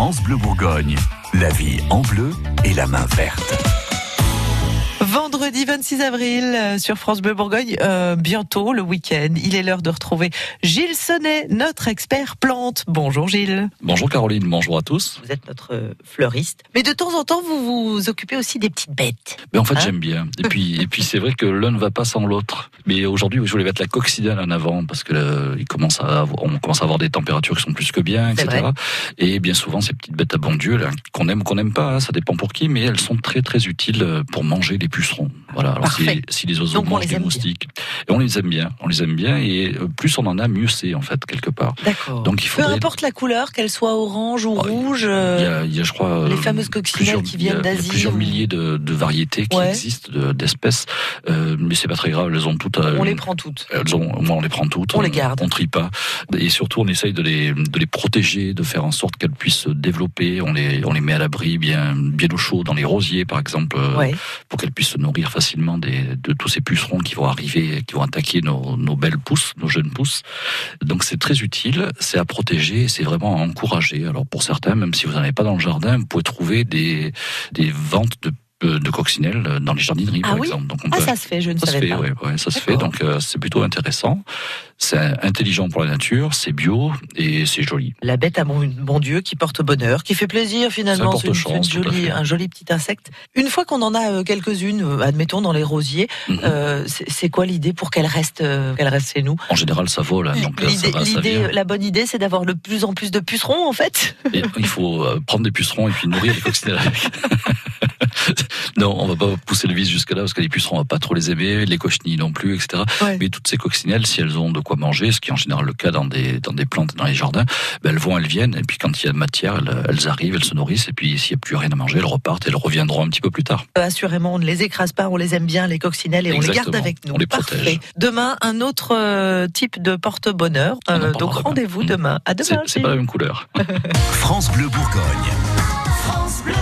France Bleu Bourgogne, la vie en bleu et la main verte. Vendredi 26 avril euh, sur France Bleu Bourgogne, euh, bientôt le week-end. Il est l'heure de retrouver Gilles Sonnet, notre expert plante. Bonjour Gilles. Bonjour Caroline, bonjour à tous. Vous êtes notre euh, fleuriste. Mais de temps en temps, vous vous occupez aussi des petites bêtes. Mais en fait, Hein j'aime bien. Et puis, et puis c'est vrai que l'un ne va pas sans l'autre. Mais aujourd'hui, je voulais mettre la coccinelle en avant parce que euh, il commence à avoir- on commence à avoir des températures qui sont plus que bien, etc. vrai. Et bien souvent, ces petites bêtes à bon Dieu, là, qu'on aime ou qu'on n'aime pas, hein, ça dépend pour qui, mais elles sont très très utiles pour manger les pucerons. Voilà. Alors si, Parfait. si les oiseaux Donc, on mangent les des moustiques, et on les aime bien, on les aime bien, et euh, plus on en a, mieux c'est en fait quelque part. D'accord. Donc il Peu importe la couleur, qu'elle soit orange ou Oh, rouge. Il y, euh, a, il y a, je crois, les euh, fameuses coccinelles qui viennent il y a d'Asie plusieurs ou- milliers de, de variétés qui Ouais. existent, de- d'espèces, euh, mais c'est pas très grave. Elles ont toutes. On les prend toutes. Elles ont, au moins on les prend toutes. On les garde. On trie pas. Et surtout, on essaye de les, de les protéger, de faire en sorte qu'elles puissent se développer. On les, on les met à l'abri, bien, bien au chaud, dans les rosiers, par exemple, Ouais. pour qu'elles puissent se nourrir facilement des, de tous ces pucerons qui vont arriver, qui vont attaquer nos, nos belles pousses, nos jeunes pousses. Donc c'est très utile, c'est à protéger, c'est vraiment à encourager. Alors pour certains, même si vous n'en avez pas dans le jardin, vous pouvez trouver des, des ventes de de coccinelles dans les jardineries, Ah par oui exemple. Donc on Ah, peut ça se fait, je ne ça se savais fait, pas. ouais, ouais, ça se fait. Donc euh, c'est plutôt intéressant. C'est intelligent pour la nature, c'est bio et c'est joli. La bête à bon, bon Dieu qui porte bonheur, qui fait plaisir finalement. Fait. un joli petit insecte. Une fois qu'on en a euh, quelques-unes, euh, admettons dans les rosiers, Mhm. euh, c'est c'est quoi l'idée pour qu'elles restent, euh, qu'elles restent chez nous? En général, ça vole, hein, donc euh, ça L'idée, va, ça l'idée- vient. la bonne idée, c'est d'avoir de plus en plus de pucerons en fait. Et il faut euh, prendre des pucerons et puis nourrir les coccinelles avec. Non, on va pas pousser le vice jusque là parce que les pucerons on va pas trop les aimer, les cochenilles non plus, etc. Ouais. Mais toutes ces coccinelles, si elles ont de quoi manger, ce qui est en général le cas dans des dans des plantes dans les jardins, ben elles vont, elles viennent et puis quand il y a de matière, elles, elles arrivent, elles se nourrissent et puis s'il y a plus rien à manger, elles repartent, et elles reviendront un petit peu plus tard. Assurément, on ne les écrase pas, on les aime bien, les coccinelles, et on les garde avec nous. On les Parfait. protège. Demain, un autre euh, type de porte-bonheur. Euh, donc rendez-vous demain. À demain. c'est pas la même couleur. France Bleu Bourgogne. France Bleu.